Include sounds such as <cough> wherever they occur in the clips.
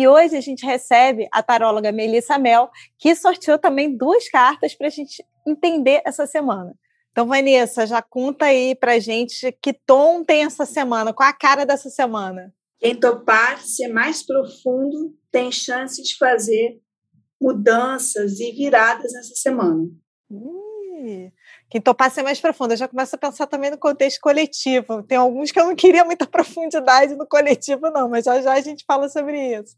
E hoje a gente recebe a taróloga Melissa Mel, que sorteou também duas cartas para a gente entender essa semana. Então, Vanessa, já conta aí para gente que tom tem essa semana, qual a cara dessa semana? Quem topar ser mais profundo tem chance de fazer mudanças e viradas nessa semana. Hum, quem topar ser mais profundo, eu já começo a pensar também no contexto coletivo. Tem alguns que eu não queria muita <laughs> profundidade no coletivo, não, mas já já a gente fala sobre isso.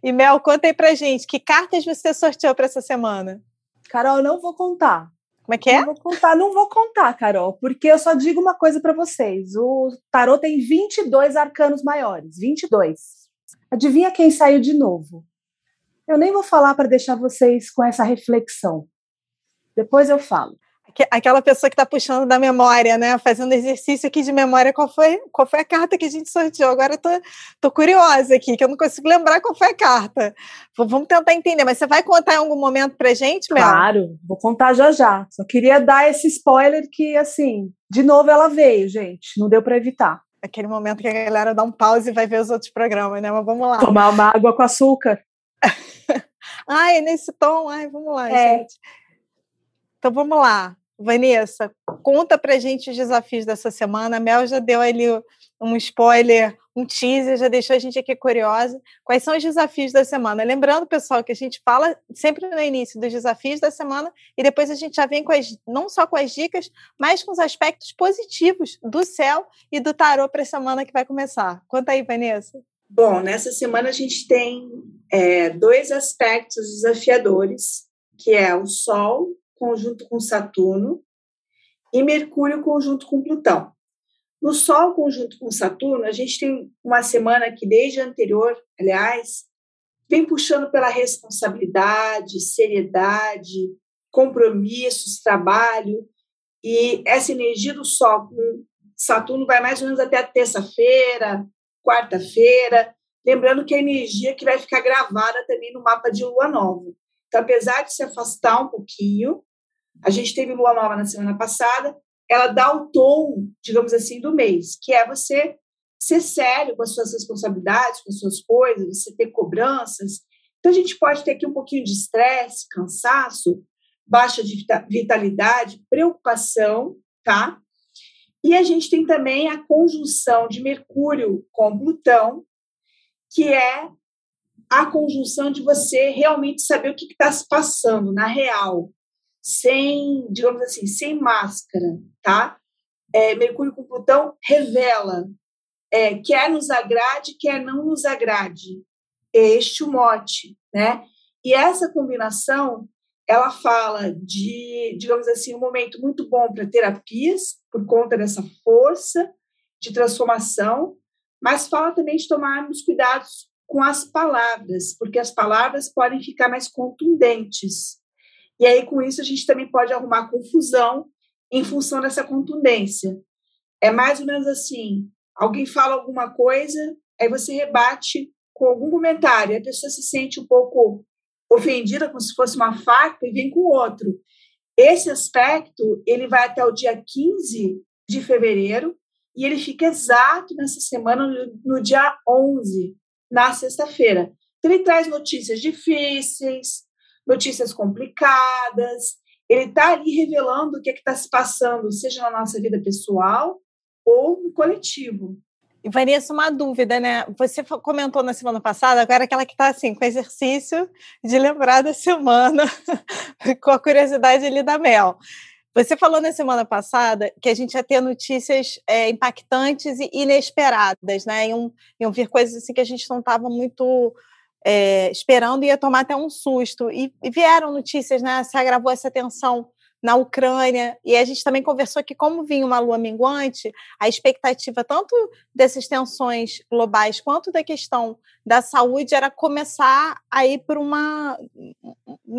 E Mel, conta aí pra gente, que cartas você sorteou para essa semana? Carol, eu não vou contar. Como é que é? Não vou contar, não vou contar, Carol, porque eu só digo uma coisa para vocês. O tarô tem 22 arcanos maiores, 22. Adivinha quem saiu de novo? Eu nem vou falar para deixar vocês com essa reflexão. Depois eu falo aquela pessoa que está puxando da memória, né? Fazendo exercício aqui de memória, qual foi, qual foi a carta que a gente sorteou? Agora eu tô, tô curiosa aqui, que eu não consigo lembrar qual foi a carta. Vamos tentar entender, mas você vai contar em algum momento pra gente, Mel? Claro, vou contar já já. Só queria dar esse spoiler que, assim, de novo ela veio, gente. Não deu para evitar. Aquele momento que a galera dá um pause e vai ver os outros programas, né? Mas vamos lá. Tomar uma água com açúcar. <laughs> ai, nesse tom, ai, vamos lá, é. gente. Então vamos lá. Vanessa, conta pra gente os desafios dessa semana. A Mel já deu ali um spoiler, um teaser, já deixou a gente aqui curiosa. Quais são os desafios da semana? Lembrando, pessoal, que a gente fala sempre no início dos desafios da semana e depois a gente já vem com as, não só com as dicas, mas com os aspectos positivos do céu e do tarô para a semana que vai começar. Conta aí, Vanessa. Bom, nessa semana a gente tem é, dois aspectos desafiadores, que é o Sol conjunto com Saturno e Mercúrio conjunto com Plutão. No Sol conjunto com Saturno, a gente tem uma semana que, desde a anterior, aliás, vem puxando pela responsabilidade, seriedade, compromissos, trabalho. E essa energia do Sol com Saturno vai mais ou menos até terça-feira, quarta-feira. Lembrando que é a energia que vai ficar gravada também no mapa de lua nova. Então, apesar de se afastar um pouquinho, a gente teve lua nova na semana passada, ela dá o tom, digamos assim, do mês, que é você ser sério com as suas responsabilidades, com as suas coisas, você ter cobranças. Então a gente pode ter aqui um pouquinho de estresse, cansaço, baixa de vitalidade, preocupação, tá? E a gente tem também a conjunção de Mercúrio com Plutão, que é a conjunção de você realmente saber o que está se passando na real, sem, digamos assim, sem máscara, tá? É, Mercúrio com Plutão revela, é, quer nos agrade, quer não nos agrade. É este o mote, né? E essa combinação, ela fala de, digamos assim, um momento muito bom para terapias, por conta dessa força de transformação, mas fala também de tomarmos cuidados com as palavras, porque as palavras podem ficar mais contundentes. E aí, com isso, a gente também pode arrumar confusão em função dessa contundência. É mais ou menos assim: alguém fala alguma coisa, aí você rebate com algum comentário, a pessoa se sente um pouco ofendida, como se fosse uma faca, e vem com outro. Esse aspecto, ele vai até o dia 15 de fevereiro, e ele fica exato nessa semana, no, dia 11, na sexta-feira. Então, ele traz notícias difíceis, notícias complicadas. Ele está ali revelando o que é está se passando, seja na nossa vida pessoal ou no coletivo. E Vanessa, uma dúvida, né? Você comentou na semana passada, agora aquela que está assim, com exercício de lembrar da semana, <laughs> com a curiosidade ali da Mel. Você falou na semana passada que a gente ia ter notícias é, impactantes e inesperadas, né? Iam, iam vir coisas assim que a gente não estava muito é, esperando ia tomar até um susto. E, e, vieram notícias, né? Se agravou essa tensão na Ucrânia, e a gente também conversou que, como vinha uma lua minguante, a expectativa tanto dessas tensões globais quanto da questão da saúde era começar a ir por uma,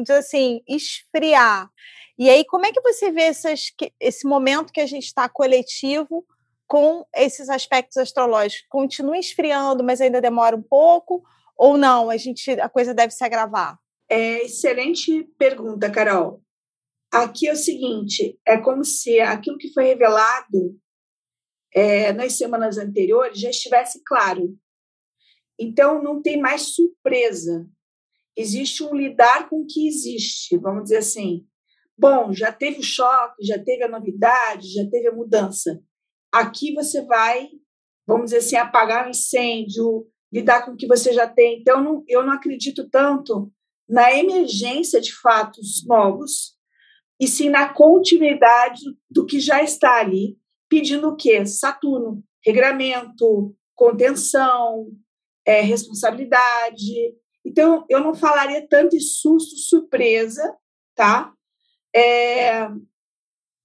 assim, esfriar. E aí, como é que você vê essas, esse momento que a gente está coletivo com esses aspectos astrológicos? Continua esfriando, mas ainda demora um pouco? Ou não? A, gente, a coisa deve se agravar? É, excelente pergunta, Carol. Aqui é o seguinte: é como se aquilo que foi revelado é, nas semanas anteriores já estivesse claro. Então, não tem mais surpresa. Existe um lidar com o que existe, vamos dizer assim. Bom, já teve o choque, já teve a novidade, já teve a mudança. Aqui você vai, vamos dizer assim, apagar o incêndio, lidar com o que você já tem. Então, não, eu não acredito tanto na emergência de fatos novos, e sim na continuidade do que já está ali, pedindo o quê? Saturno, regramento, contenção, é, responsabilidade. Então, eu não falaria tanto em susto, surpresa, tá? É,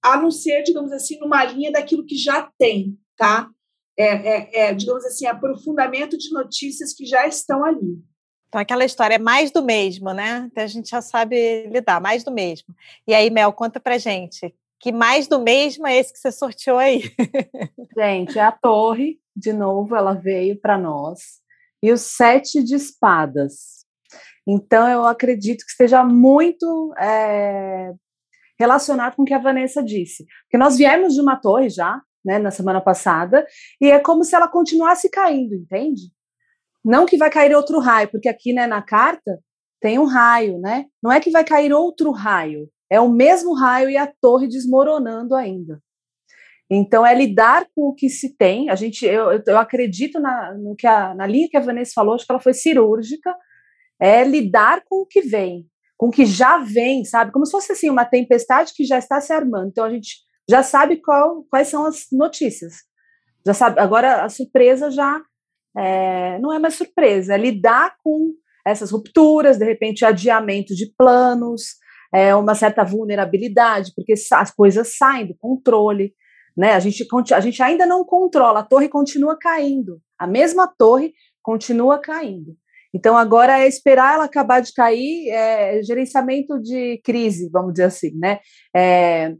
a não ser, digamos assim, numa linha daquilo que já tem, tá? É, é, é, digamos assim, aprofundamento de notícias que já estão ali. Então, aquela história é mais do mesmo, né? Então, a gente já sabe lidar, mais do mesmo. E aí, Mel, conta pra gente, que mais do mesmo é esse que você sorteou aí? <laughs> Gente, a torre, de novo, ela veio para nós. E os sete de espadas. Então, eu acredito que esteja muito é, relacionado com o que a Vanessa disse. Porque nós viemos de uma torre já, né, na semana passada, e é como se ela continuasse caindo, entende? Não que vai cair outro raio, porque aqui, né, na carta, tem um raio, né? Não é que vai cair outro raio, é o mesmo raio e a torre desmoronando ainda. Então, é lidar com o que se tem. A gente, eu, eu acredito na, no que a, na linha que a Vanessa falou, acho que ela foi cirúrgica. É lidar com o que vem, com o que já vem, sabe? Como se fosse assim uma tempestade que já está se armando. Então, a gente já sabe qual, quais são as notícias. Já sabe. Agora, a surpresa já é, não é mais surpresa. É lidar com essas rupturas, de repente, adiamento de planos, é, uma certa vulnerabilidade, porque as coisas saem do controle, né? A gente, a gente ainda não controla, a torre continua caindo, a mesma torre continua caindo. Então, agora é esperar ela acabar de cair, é, gerenciamento de crise, vamos dizer assim, né? É,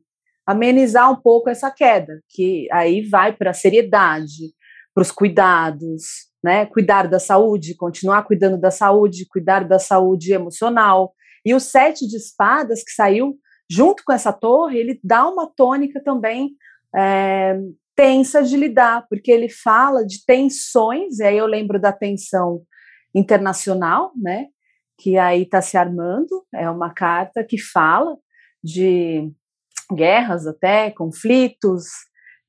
amenizar um pouco essa queda, que aí vai para a seriedade, para os cuidados, né? Cuidar da saúde, continuar cuidando da saúde, cuidar da saúde emocional, e o sete de espadas que saiu junto com essa torre, ele dá uma tônica também é, tensa de lidar, porque ele fala de tensões, e aí eu lembro da tensão internacional, né? Que aí está se armando, é uma carta que fala de guerras até, conflitos,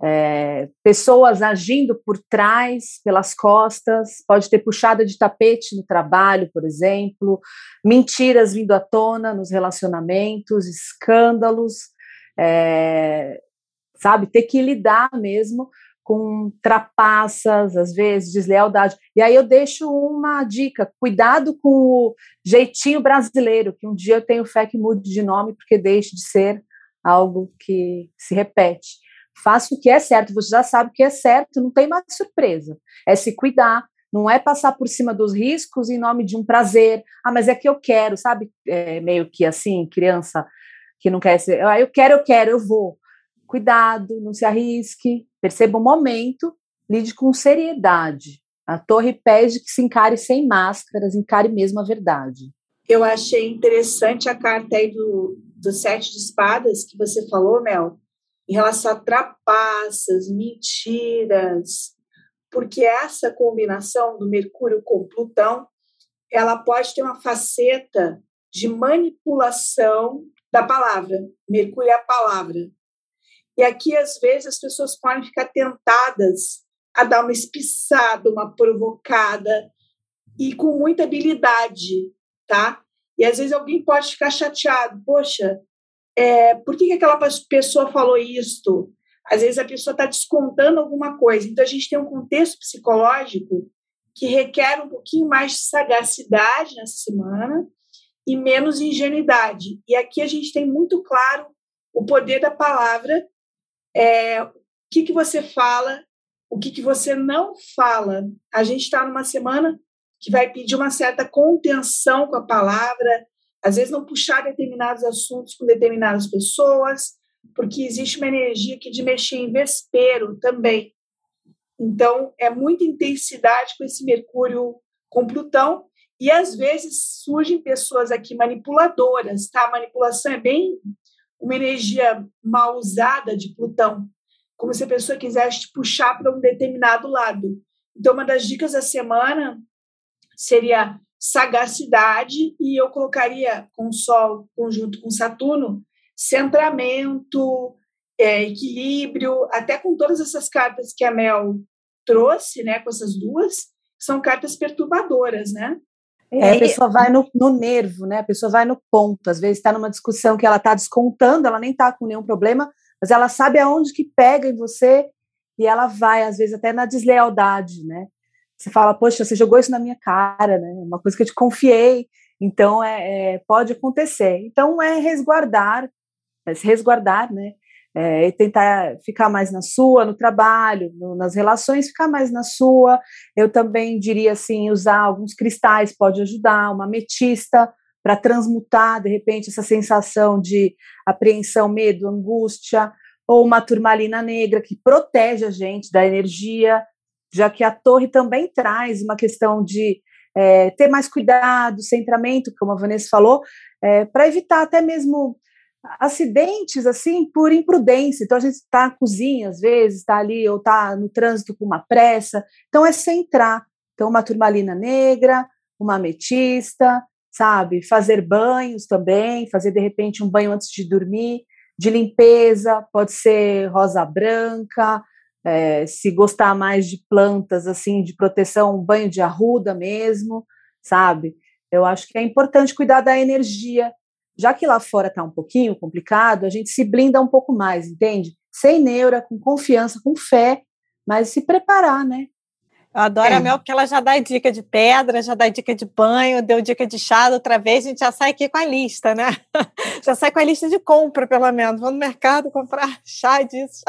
é, pessoas agindo por trás, pelas costas, pode ter puxada de tapete no trabalho, por exemplo, mentiras vindo à tona nos relacionamentos, escândalos, é, sabe, ter que lidar mesmo com trapaças, às vezes, deslealdade. E aí eu deixo uma dica: cuidado com o jeitinho brasileiro, que um dia eu tenho fé que mude de nome, porque deixe de ser algo que se repete faça o que é certo, você já sabe o que é certo, não tem mais surpresa. É se cuidar, não é passar por cima dos riscos em nome de um prazer. Ah, mas é que eu quero, sabe? É meio que assim, criança que não quer ser. Ah, eu quero, eu quero, eu vou. Cuidado, não se arrisque, perceba o momento, lide com seriedade. A torre pede que se encare sem máscaras, encare mesmo a verdade. Eu achei interessante a carta aí do, do Sete de Espadas que você falou, Mel, em relação a trapaças, mentiras, porque essa combinação do Mercúrio com Plutão, ela pode ter uma faceta de manipulação da palavra. Mercúrio é a palavra. E aqui, às vezes, as pessoas podem ficar tentadas a dar uma espiçada, uma provocada, e com muita habilidade, tá? E às vezes alguém pode ficar chateado, poxa, é, por que, que aquela pessoa falou isto? Às vezes a pessoa está descontando alguma coisa. Então a gente tem um contexto psicológico que requer um pouquinho mais de sagacidade nessa semana e menos ingenuidade. E aqui a gente tem muito claro o poder da palavra, é, o que, que você fala, o que, que você não fala. A gente está numa semana que vai pedir uma certa contenção com a palavra, às vezes não puxar determinados assuntos com determinadas pessoas, porque existe uma energia aqui de mexer em vespeiro também. Então, é muita intensidade com esse Mercúrio com Plutão, e às vezes surgem pessoas aqui manipuladoras, tá? A manipulação é bem uma energia mal usada de Plutão, como se a pessoa quisesse te puxar para um determinado lado. Então, uma das dicas da semana seria sagacidade, e eu colocaria com o Sol conjunto com Saturno, centramento, é, equilíbrio, até com todas essas cartas que a Mel trouxe, né, com essas duas, são cartas perturbadoras, né? É, a pessoa vai no, no, nervo, né? A pessoa vai no ponto. Às vezes está numa discussão que ela está descontando, ela nem está com nenhum problema, mas ela sabe aonde que pega em você e ela vai, às vezes, até na deslealdade, né? Você fala, poxa, você jogou isso na minha cara, né? Uma coisa que eu te confiei, então é, é pode acontecer. Então é resguardar, é se resguardar, né? É, e tentar ficar mais na sua, no trabalho, no, nas relações, ficar mais na sua. Eu também diria assim, usar alguns cristais pode ajudar, uma ametista para transmutar de repente essa sensação de apreensão, medo, angústia, ou uma turmalina negra que protege a gente da energia, já que a torre também traz uma questão de é, ter mais cuidado, centramento, como a Vanessa falou, é, para evitar até mesmo acidentes assim por imprudência. Então a gente está na cozinha às vezes, está ali ou está no trânsito com uma pressa. Então é centrar. Então uma turmalina negra, uma ametista, sabe? Fazer banhos também, fazer de repente um banho antes de dormir, de limpeza, pode ser rosa branca. É, se gostar mais de plantas assim de proteção, um banho de arruda mesmo, sabe? Eu acho que é importante cuidar da energia já que lá fora está um pouquinho complicado, a gente se blinda um pouco mais, entende? Sem neura, com confiança, com fé, mas se preparar, né? Eu adoro é. a Mel porque ela já dá dica de pedra, já dá dica de banho, deu dica de chá outra vez, a gente já sai aqui com a lista, né? <laughs> Já sai com a lista de compra, pelo menos. Vou no mercado comprar <laughs> chá disso.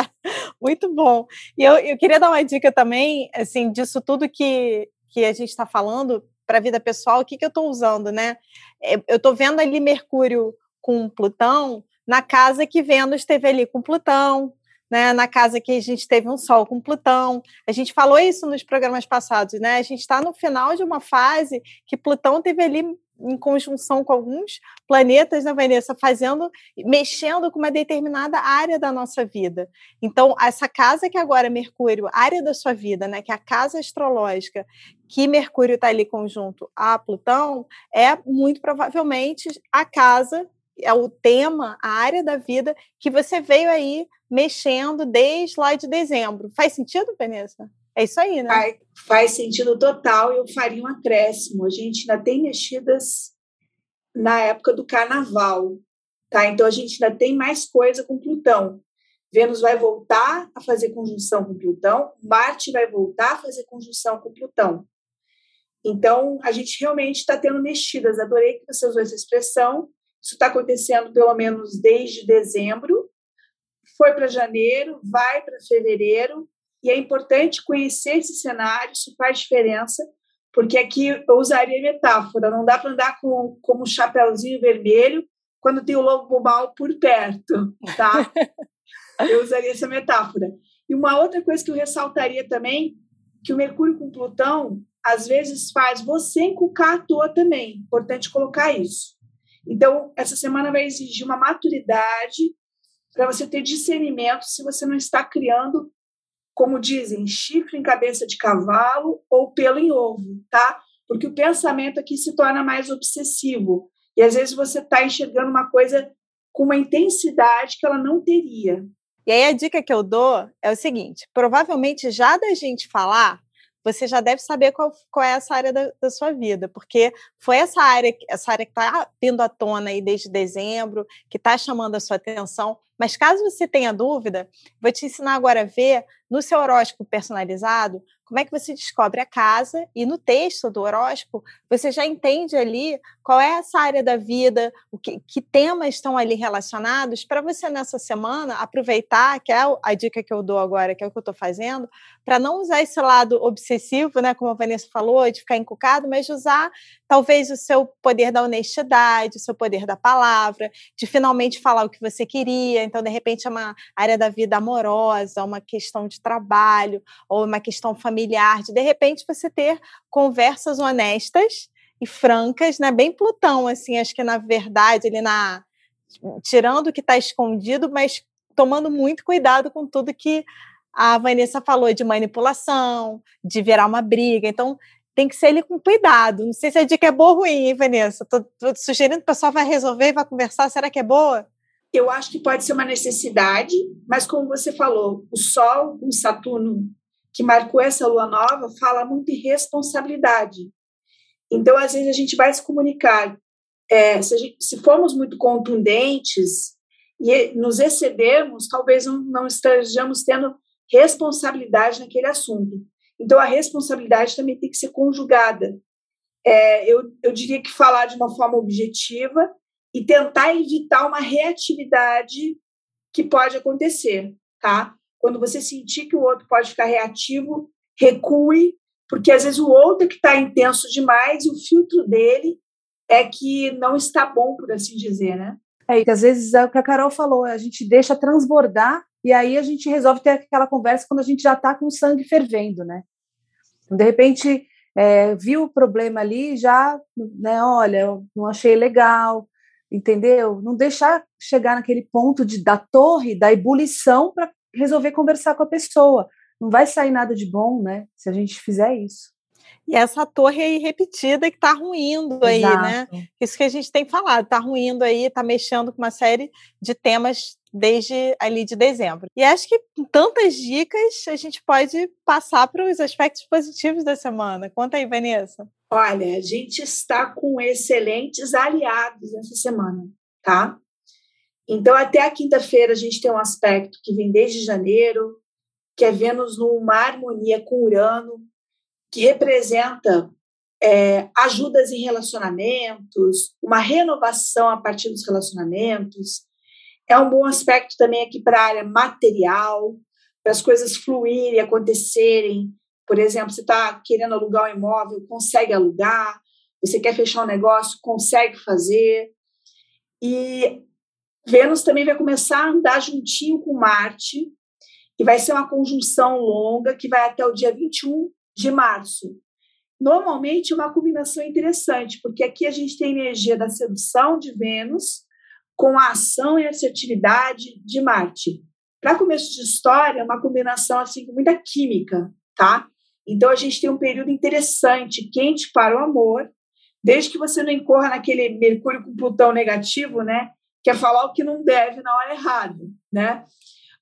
Muito bom. E eu, eu queria dar uma dica também, assim, disso tudo que, que a gente está falando, para a vida pessoal, o que, que eu estou usando, né? É, eu estou vendo ali Mercúrio com Plutão na casa que Vênus esteve ali com Plutão, né, na casa que a gente teve um Sol com Plutão. A gente falou isso nos programas passados, né? A gente está no final de uma fase que Plutão teve ali em conjunção com alguns planetas, né, Vanessa, fazendo, mexendo com uma determinada área da nossa vida. Então, essa casa que agora é Mercúrio, área da sua vida, né, que é a casa astrológica, que Mercúrio está ali conjunto a Plutão, é muito provavelmente a casa, é o tema, a área da vida que você veio aí mexendo desde lá de dezembro. Faz sentido, Vanessa? É isso aí, né? Faz, faz sentido total. Eu faria um acréscimo. A gente ainda tem mexidas na época do carnaval, tá? Então a gente ainda tem mais coisa com Plutão. Vênus vai voltar a fazer conjunção com Plutão, Marte vai voltar a fazer conjunção com Plutão. Então, a gente realmente está tendo mexidas. Adorei que você usou essa expressão. Isso está acontecendo pelo menos desde dezembro. Foi para janeiro, vai para fevereiro, e é importante conhecer esse cenário, isso faz diferença, porque aqui eu usaria metáfora, não dá para andar com como um chapéuzinho vermelho quando tem o lobo mal por perto, tá? <laughs> eu usaria essa metáfora. E uma outra coisa que eu ressaltaria também, que o Mercúrio com Plutão, às vezes faz você encucar à toa também, importante colocar isso. Então, essa semana vai exigir uma maturidade para você ter discernimento se você não está criando como dizem, chifre em cabeça de cavalo ou pelo em ovo, tá? Porque o pensamento aqui se torna mais obsessivo. E às vezes você está enxergando uma coisa com uma intensidade que ela não teria. E aí a dica que eu dou é o seguinte: provavelmente já da gente falar, você já deve saber qual, qual é essa área da, da, sua vida, porque foi essa área, essa área que está vindo à tona aí desde dezembro, que está chamando a sua atenção, Mas caso você tenha dúvida, vou te ensinar agora a ver no seu horóscopo personalizado como é que você descobre a casa e no texto do horóscopo você já entende ali qual é essa área da vida, o que, que temas estão ali relacionados para você nessa semana aproveitar, que é a dica que eu dou agora, que é o que eu estou fazendo, para não usar esse lado obsessivo, né, como a Vanessa falou, de ficar encucado, mas de usar talvez o seu poder da honestidade, o seu poder da palavra, de finalmente falar o que você queria. Então, de repente, é uma área da vida amorosa, uma questão de trabalho, ou uma questão familiar, de de repente você ter conversas honestas e francas, né? Bem Plutão, assim, acho que na verdade, ele na tirando o que está escondido, mas tomando muito cuidado com tudo que a Vanessa falou de manipulação, de virar uma briga. Então, tem que ser ele com cuidado. Não sei se a dica é boa ou ruim, hein, Vanessa? Tô sugerindo que o pessoal vai resolver vai conversar. Será que é boa? Eu acho que pode ser uma necessidade, mas como você falou, o Sol, o Saturno, que marcou essa lua nova, fala muito em responsabilidade. Então, às vezes, a gente vai se comunicar. É, se, gente, se formos muito contundentes e nos excedermos, talvez não, não estejamos tendo responsabilidade naquele assunto. Então, a responsabilidade também tem que ser conjugada. É, eu, eu diria que falar de uma forma objetiva e tentar evitar uma reatividade que pode acontecer, tá? Quando você sentir que o outro pode ficar reativo, recue, porque às vezes o outro é que está intenso demais e o filtro dele é que não está bom, por assim dizer, né? É, que às vezes é o que a Carol falou, a gente deixa transbordar e aí a gente resolve ter aquela conversa quando a gente já está com o sangue fervendo, né? De repente, é, viu o problema ali, já, né, olha, eu não achei legal, entendeu? Não deixar chegar naquele ponto de, da torre, da ebulição, para resolver conversar com a pessoa. Não vai sair nada de bom, né, se a gente fizer isso. E essa torre aí repetida que está ruindo Exato. aí, né? Isso que a gente tem falado, está ruindo aí, está mexendo com uma série de temas desde ali de dezembro. E acho que com tantas dicas a gente pode passar para os aspectos positivos da semana. Conta aí, Vanessa. Olha, a gente está com excelentes aliados essa semana, tá? Então, até a quinta-feira, a gente tem um aspecto que vem desde janeiro, que é Vênus numa harmonia com Urano, que representa é, ajudas em relacionamentos, uma renovação a partir dos relacionamentos, é um bom aspecto também aqui para a área material, para as coisas fluírem, acontecerem. Por exemplo, você está querendo alugar um imóvel, consegue alugar. Você quer fechar um negócio, consegue fazer. E Vênus também vai começar a andar juntinho com Marte, e vai ser uma conjunção longa que vai até o dia 21 de março. Normalmente, uma combinação interessante, porque aqui a gente tem energia da sedução de Vênus com a ação e assertividade de Marte. Para começo de história, uma combinação assim com muita química, tá? Então a gente tem um período interessante, quente para o amor, desde que você não incorra naquele Mercúrio com Plutão negativo, né? Que é falar o que não deve na hora errada, né?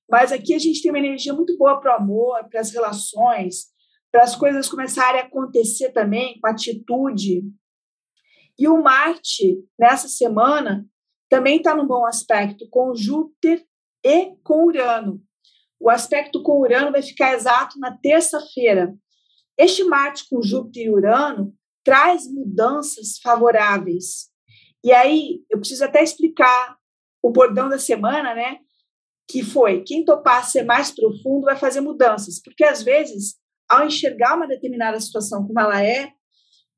Mas aqui a gente tem uma energia muito boa para o amor, para as relações, para as coisas começarem a acontecer também com atitude. E o Marte, nessa semana, também está num bom aspecto com Júpiter e com Urano. O aspecto com Urano vai ficar exato na terça-feira. Este Marte com Júpiter e Urano traz mudanças favoráveis. E aí, eu preciso até explicar o bordão da semana, né? Que foi: quem topar ser mais profundo vai fazer mudanças. Porque às vezes, ao enxergar uma determinada situação como ela é,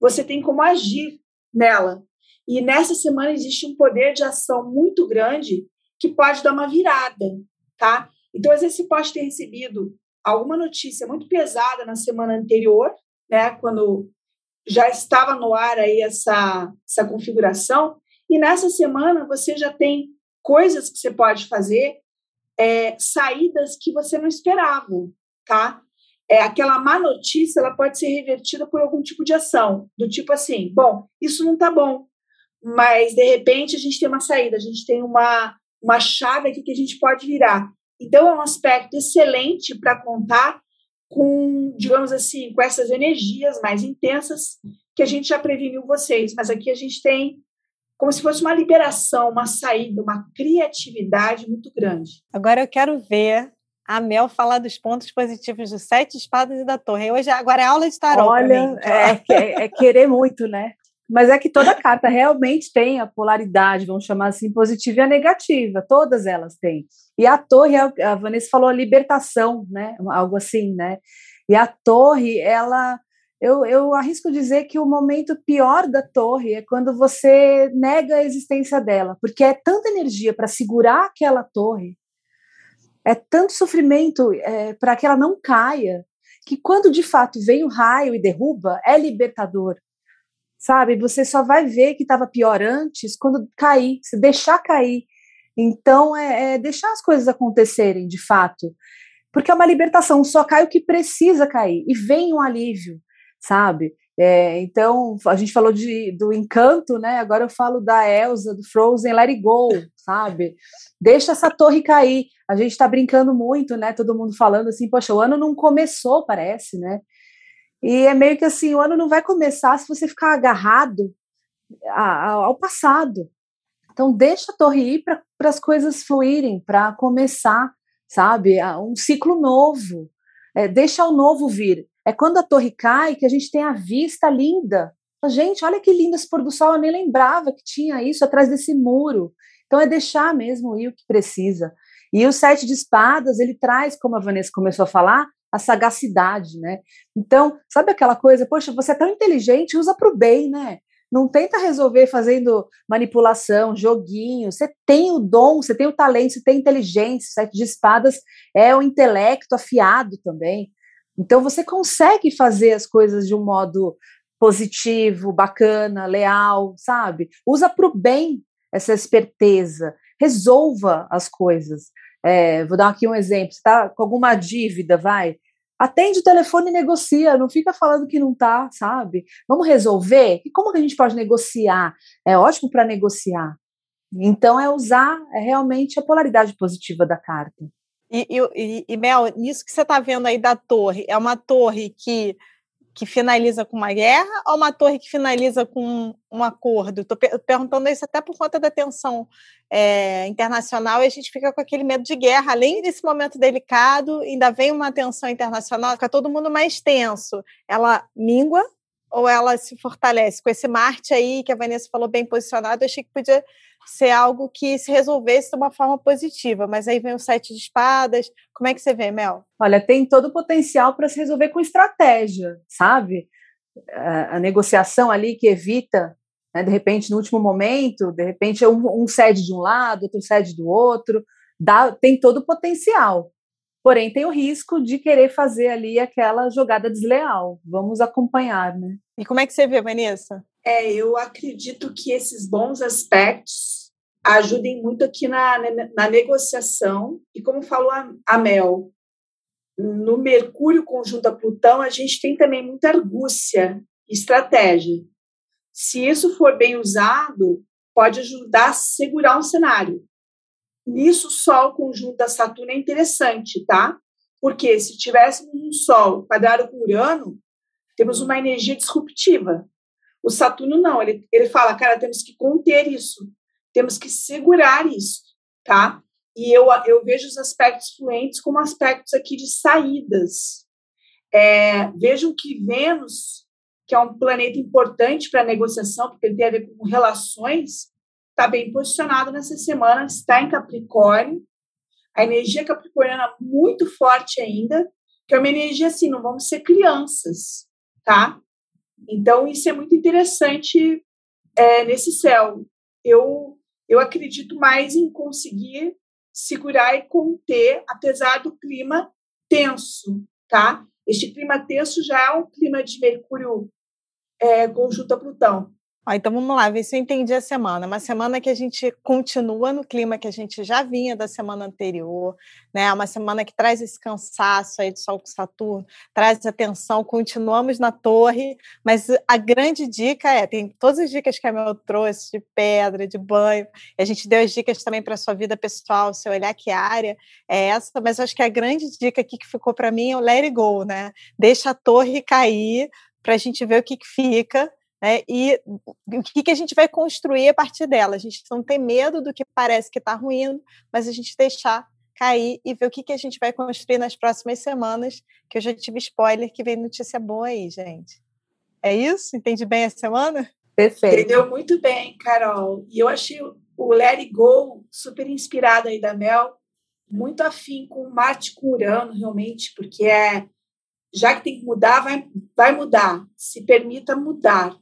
você tem como agir nela. E nessa semana existe um poder de ação muito grande que pode dar uma virada, tá? Então, às vezes, você pode ter recebido alguma notícia muito pesada na semana anterior, né? Quando já estava no ar aí essa, essa configuração, e nessa semana você já tem coisas que você pode fazer, é, saídas que você não esperava, tá? É, aquela má notícia ela pode ser revertida por algum tipo de ação, do tipo assim, bom, isso não tá bom, mas de repente a gente tem uma saída, a gente tem uma, uma chave aqui que a gente pode virar. Então é um aspecto excelente para contar com, digamos assim, com essas energias mais intensas que a gente já preveniu vocês, mas aqui a gente tem como se fosse uma liberação, uma saída, uma criatividade muito grande. Agora eu quero ver a Mel falar dos pontos positivos dos sete espadas e da torre. Hoje, agora é aula de tarot. Olha, é, é, é, querer muito, né? Mas é que toda carta realmente tem a polaridade, vamos chamar assim, positiva e a negativa. Todas elas têm. E a torre, a Vanessa falou a libertação, né? Algo assim, né? E a torre, ela. Eu, eu arrisco dizer que o momento pior da torre é quando você nega a existência dela, porque é tanta energia para segurar aquela torre é tanto sofrimento é, para que ela não caia, que quando de fato vem o raio e derruba, é libertador. Sabe? Você só vai ver que estava pior antes quando cair, se deixar cair. Então, é, é deixar as coisas acontecerem de fato. Porque é uma libertação, só cai o que precisa cair. E vem um alívio, sabe? É, então, a gente falou de, do encanto, né? Agora eu falo da Elsa, do Frozen, Let It Go, sabe? Deixa essa torre cair. A gente está brincando muito, né? Todo mundo falando assim, poxa, o ano não começou, parece, né? E é meio que assim, o ano não vai começar se você ficar agarrado ao passado. Então, deixa a torre ir para as coisas fluírem, para começar, sabe? Um ciclo novo. É, deixa o novo vir. É quando a torre cai que a gente tem a vista linda. Gente, olha que lindo esse pôr do sol, eu nem lembrava que tinha isso atrás desse muro. Então é deixar mesmo ir o que precisa. E o sete de espadas, ele traz, como a Vanessa começou a falar, a sagacidade, né? Então, sabe aquela coisa, poxa, você é tão inteligente, usa para o bem, né? Não tenta resolver fazendo manipulação, joguinho. Você tem o dom, você tem o talento, você tem inteligência. O sete de espadas é o intelecto afiado também. Então você consegue fazer as coisas de um modo positivo, bacana, leal, sabe? Usa para o bem essa esperteza, resolva as coisas. É, vou dar aqui um exemplo: você está com alguma dívida, vai. Atende o telefone e negocia, não fica falando que não tá, sabe? Vamos resolver? E como que a gente pode negociar? É ótimo para negociar. Então, é usar é realmente a polaridade positiva da carta. E, e, e, Mel, nisso que você está vendo aí da torre, é uma torre que, que finaliza com uma guerra ou uma torre que finaliza com um acordo? Estou perguntando isso até por conta da tensão é, internacional e a gente fica com aquele medo de guerra. Além desse momento delicado, ainda vem uma tensão internacional, fica todo mundo mais tenso. Ela mingua ou ela se fortalece? Com esse Marte aí, que a Vanessa falou bem posicionado, eu achei que podia ser algo que se resolvesse de uma forma positiva, mas aí vem o sete de espadas. Como é que você vê, Mel? Olha, tem todo o potencial para se resolver com estratégia, sabe? A, negociação ali que evita, né, de repente, no último momento, de repente, um, um cede de um lado, outro cede do outro, dá, tem todo o potencial. Porém, tem o risco de querer fazer ali aquela jogada desleal. Vamos acompanhar, né? E como é que você vê, Vanessa? É, eu acredito que esses bons aspectos ajudem muito aqui na, na negociação. E como falou a, a Mel, no Mercúrio conjunto a Plutão, a gente tem também muita argúcia, estratégia. Se isso for bem usado, pode ajudar a segurar um cenário. Nisso, Sol conjunto a Saturno é interessante, tá? Porque se tivéssemos um Sol quadrado com Urano, temos uma energia disruptiva. O Saturno não, ele, ele fala, cara, temos que conter isso, temos que segurar isso, tá? E eu, eu vejo os aspectos fluentes como aspectos aqui de saídas. É, vejam que Vênus, que é um planeta importante para a negociação, porque ele tem a ver com relações, está bem posicionado nessa semana, está em Capricórnio. A energia capricorniana muito forte ainda, que é uma energia assim, não vamos ser crianças, tá? Então, isso é muito interessante é, nesse céu. Eu, eu acredito mais em conseguir segurar e conter, apesar do clima tenso, tá? Este clima tenso já é um clima de Mercúrio é, conjunto a Plutão. Então vamos lá, ver se eu entendi a semana. Uma semana que a gente continua no clima que a gente já vinha da semana anterior, né? Uma semana que traz esse cansaço aí de Sol com Saturno, traz atenção, continuamos na torre, mas a grande dica é, tem todas as dicas que a Mel trouxe, de pedra, de banho, a gente deu as dicas também para a sua vida pessoal, seu olhar que área é essa, mas acho que a grande dica aqui que ficou para mim é o let it go, né? Deixa a torre cair para a gente ver o que, que fica, né? E o que, que a gente vai construir a partir dela? A gente não tem medo do que parece que está ruim, mas a gente deixar cair e ver o que, que a gente vai construir nas próximas semanas, que eu já tive spoiler que vem notícia boa aí, gente. É isso? Entendi bem a semana? Perfeito. Entendeu muito bem, Carol. E eu achei o Let It Go super inspirado aí da Mel, muito afim com Marte com Urano, realmente, porque é já que tem que mudar, vai, vai mudar. Se permita mudar.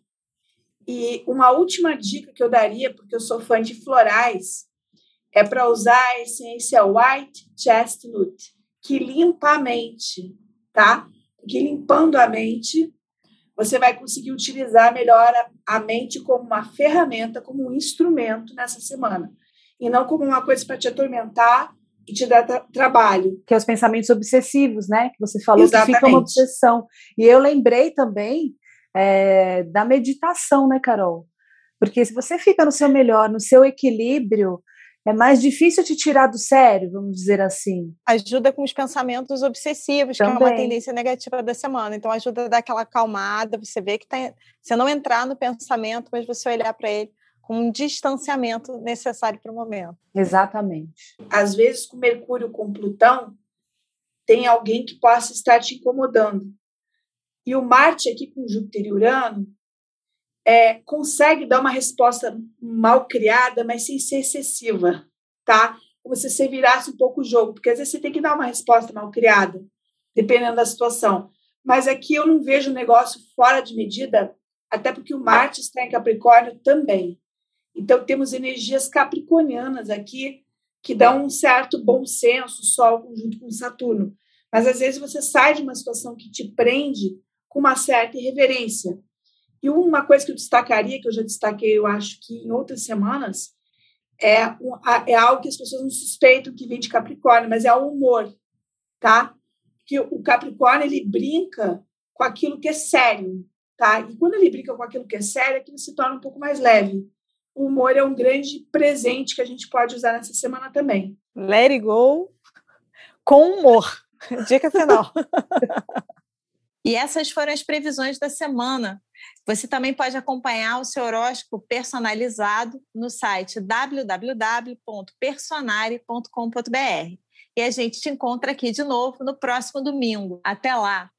E uma última dica que eu daria, porque eu sou fã de florais, é para usar a essência White Chestnut, que limpa a mente, tá? Porque limpando a mente, você vai conseguir utilizar melhor a, mente como uma ferramenta, como um instrumento nessa semana. E não como uma coisa para te atormentar e te dar tra trabalho. Que é os pensamentos obsessivos, né? Que você falou Exatamente. que fica uma obsessão. E eu lembrei também é, da meditação, né, Carol? Porque se você fica no seu melhor, no seu equilíbrio, é mais difícil te tirar do sério, vamos dizer assim. Ajuda com os pensamentos obsessivos, Também. que é uma tendência negativa da semana. Então, ajuda a dar aquela acalmada, você vê que tá, você não entrar no pensamento, mas você olhar para ele com um distanciamento necessário para o momento. Exatamente. Às vezes, com Mercúrio com Plutão, tem alguém que possa estar te incomodando. E o Marte aqui com Júpiter e Urano é, consegue dar uma resposta mal criada, mas sem ser excessiva, tá? Como se você virasse um pouco o jogo, porque às vezes você tem que dar uma resposta mal criada, dependendo da situação. Mas aqui eu não vejo o negócio fora de medida, até porque o Marte está em Capricórnio também. Então temos energias capricornianas aqui que dão um certo bom senso, Sol junto com Saturno. Mas às vezes você sai de uma situação que te prende com uma certa irreverência. E uma coisa que eu destacaria, que eu já destaquei, eu acho que em outras semanas, é, um, é algo que as pessoas não suspeitam que vem de Capricórnio, mas é o humor, tá? Que o Capricórnio, ele brinca com aquilo que é sério, tá? E quando ele brinca com aquilo que é sério, aquilo se torna um pouco mais leve. O humor é um grande presente que a gente pode usar nessa semana também. Let it go com humor. Dica final. <laughs> e essas foram as previsões da semana. Você também pode acompanhar o seu horóscopo personalizado no site www.personare.com.br. E a gente te encontra aqui de novo no próximo domingo. Até lá!